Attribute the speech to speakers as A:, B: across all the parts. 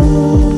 A: Música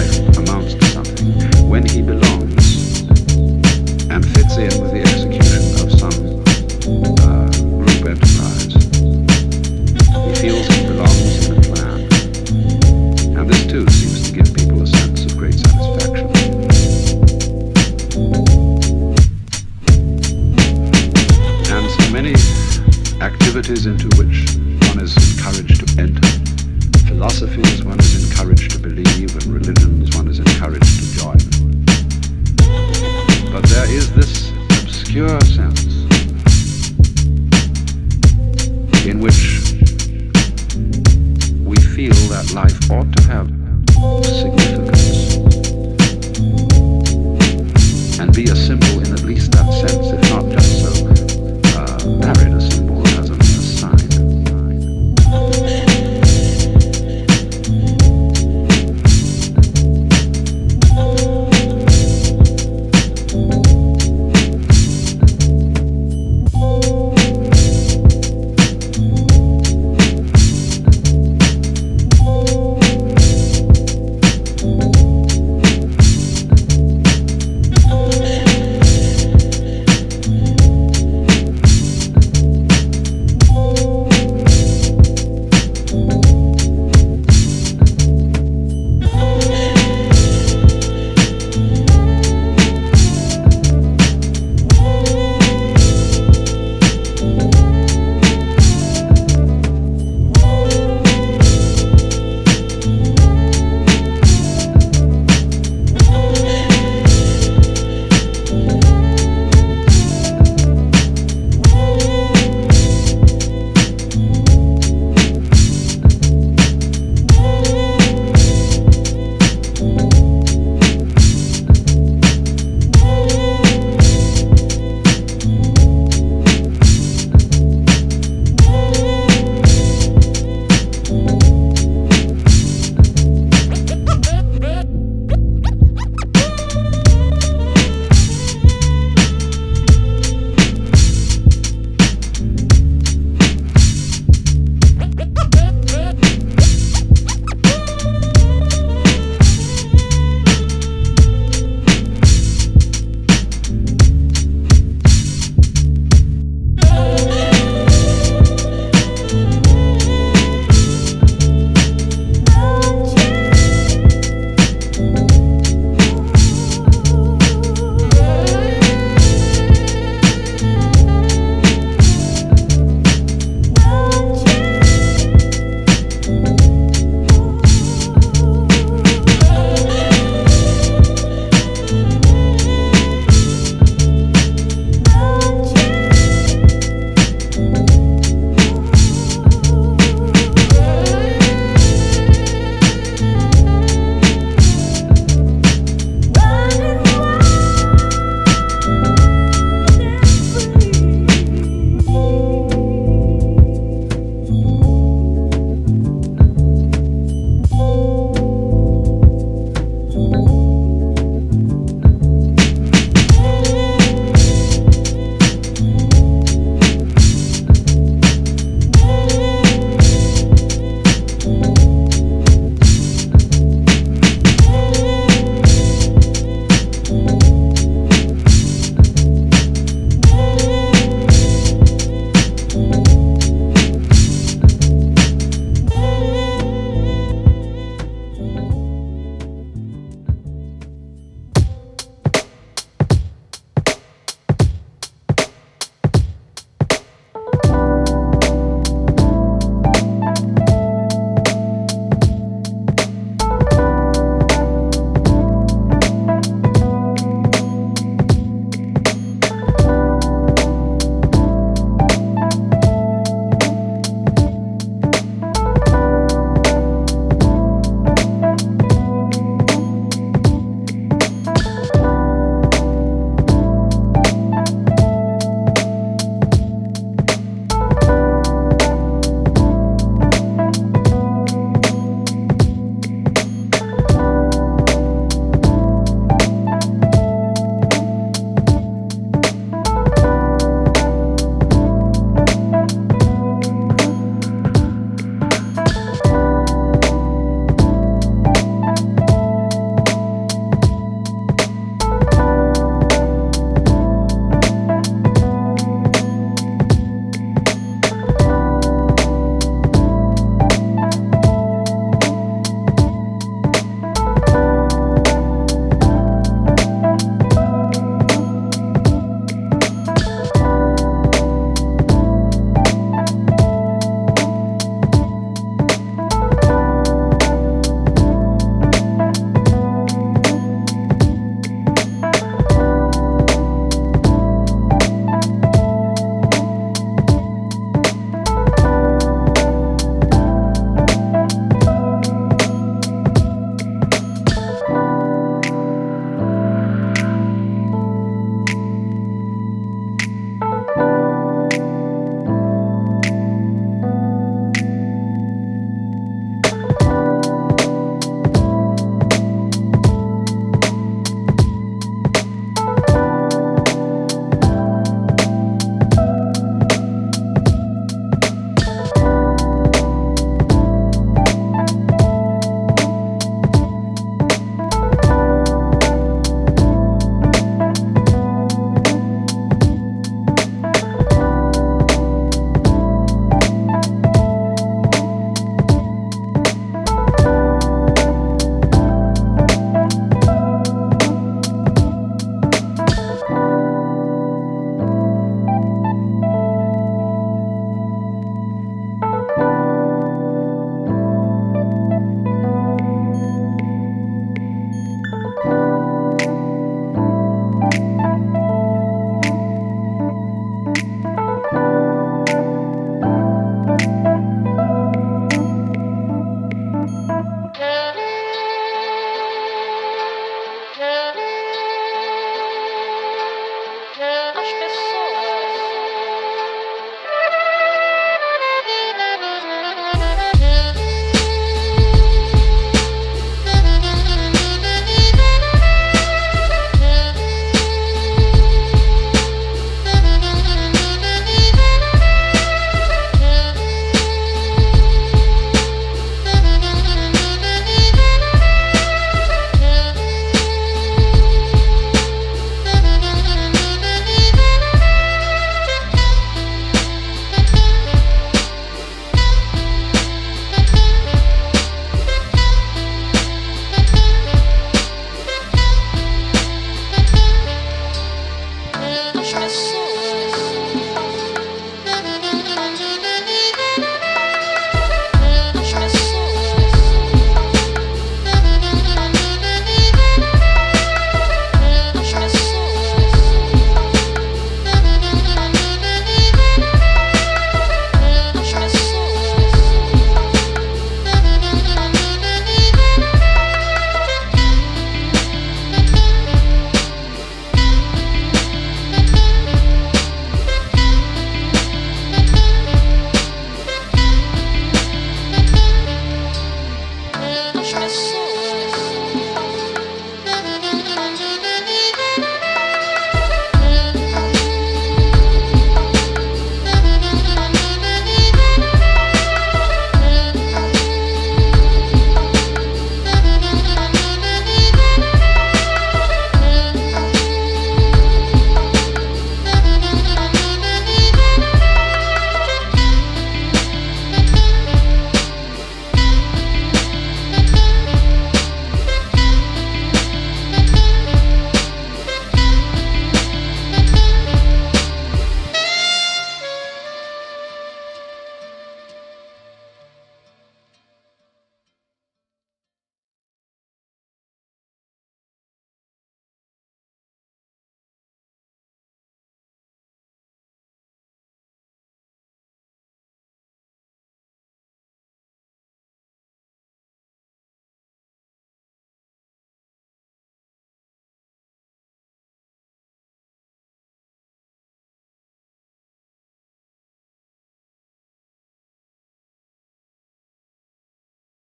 A: life amounts to something. When he belongs and fits in with the carried